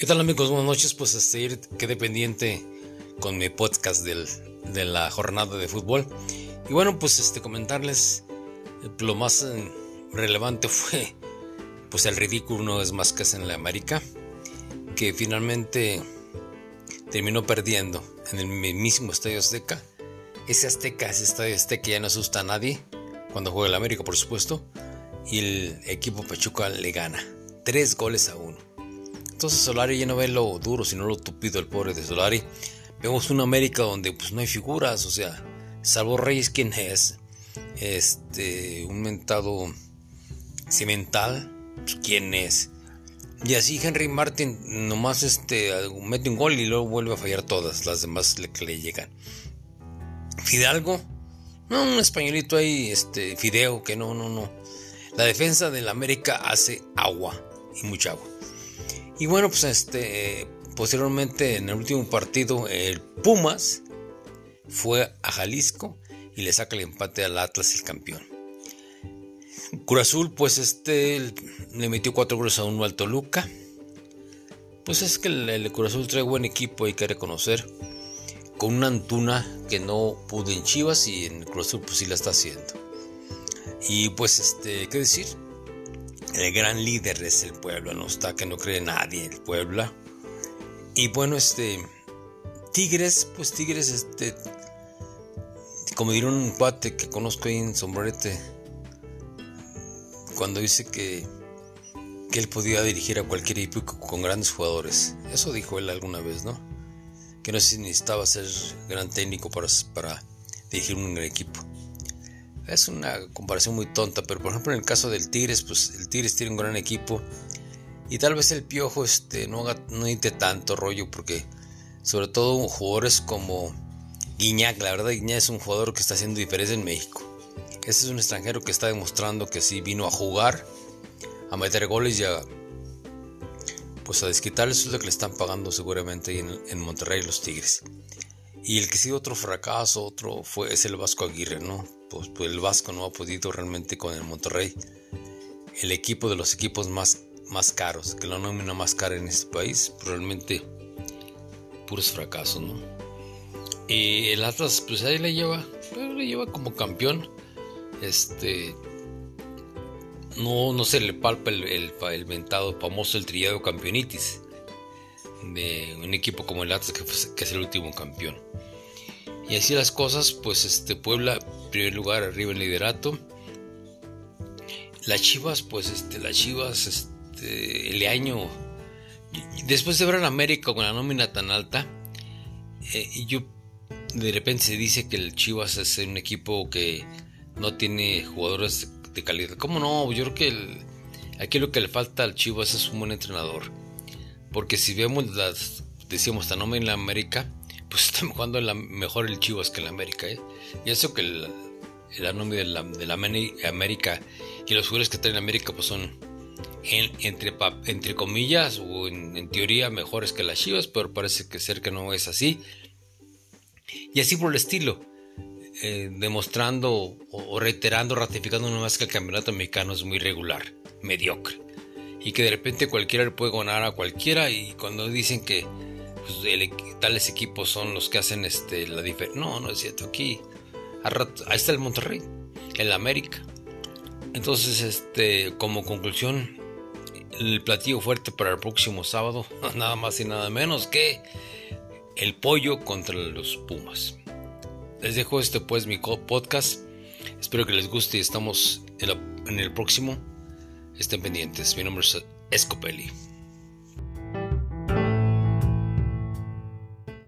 ¿Qué tal amigos? Buenas noches. Pues este, quedé pendiente con mi podcast de la jornada de fútbol. Y bueno, pues este, comentarles lo más eh, relevante fue pues el ridículo no es más que es en la América, que finalmente terminó perdiendo en el mismísimo Estadio Azteca. Ese Azteca, ese Estadio Azteca ya no asusta a nadie cuando juega el América, por supuesto. Y el equipo Pachuca le gana. Tres goles a uno. Entonces Solari ya no ve lo duro, sino lo tupido el pobre de Solari. Vemos una América donde pues no hay figuras, o sea, salvo Reyes quien es, este, un mentado cimental, pues, quién es. Y así Henry Martin nomás este, mete un gol y luego vuelve a fallar todas las demás que le llegan. Fidalgo, no, un españolito ahí, este, Fideo, que no, no, no. La defensa del América hace agua y mucha agua. Y bueno, pues este, posteriormente en el último partido, el Pumas fue a Jalisco y le saca el empate al Atlas, el campeón. Curazul, pues este, le metió cuatro goles a uno al Toluca. Pues es que el, el Curazul trae buen equipo, hay que reconocer. Con una Antuna que no pudo en Chivas y en Curazul pues sí la está haciendo. Y pues este, ¿qué decir? El gran líder es el pueblo, no está que no cree nadie el Puebla. Y bueno, este Tigres, pues Tigres, este, como dieron un cuate que conozco ahí en Sombrerete, cuando dice que, que él podía dirigir a cualquier equipo con grandes jugadores. Eso dijo él alguna vez, ¿no? Que no si necesitaba ser gran técnico para, para dirigir un equipo. Es una comparación muy tonta, pero por ejemplo en el caso del Tigres, pues el Tigres tiene un gran equipo y tal vez el Piojo este, no, haga, no tanto rollo porque sobre todo jugadores como Guiñac, la verdad Guiñac es un jugador que está haciendo diferencia en México. Ese es un extranjero que está demostrando que sí vino a jugar, a meter goles y a, pues a desquitarle eso es lo que le están pagando seguramente en, en Monterrey los Tigres. Y el que sí otro fracaso, otro fue es el Vasco Aguirre, ¿no? Pues, pues, el Vasco no ha podido realmente con el Monterrey, el equipo de los equipos más, más caros, que la nómina más cara en este país, realmente puros fracasos, ¿no? Y el Atlas, pues ahí le lleva, pues, le lleva como campeón. Este. No, no se le palpa el, el, ventado famoso, el trillado campeonitis de un equipo como el Atlas, que, que es el último campeón. Y así las cosas, pues este Puebla, primer lugar arriba en liderato. Las Chivas, pues este, las Chivas, este, el año, después de ver a América con la nómina tan alta, eh, yo de repente se dice que el Chivas es un equipo que no tiene jugadores de calidad. ¿Cómo no? Yo creo que aquí lo que le falta al Chivas es un buen entrenador. Porque si vemos las, decíamos, la nómina en América, pues está jugando la, mejor el Chivas que el América. ¿eh? Y eso que el, el nombre de la, de la, América y los jugadores que traen América pues son entre, entre comillas o en, teoría mejores que las Chivas, pero parece que ser que no es así. Y así por el estilo, eh, demostrando o, reiterando, ratificando una vez que el campeonato mexicano es muy regular, mediocre. Y que de repente cualquiera le puede ganar a cualquiera y cuando dicen que pues, tales equipos son los que hacen este, la diferencia. No, no es cierto. Aquí, ahí está el Monterrey, el América. Entonces, este, como conclusión, el platillo fuerte para el próximo sábado, nada más y nada menos que el pollo contra los Pumas. Les dejo este pues mi podcast. Espero que les guste y estamos en, en el próximo. Estén pendientes. Mi nombre es Escopeli.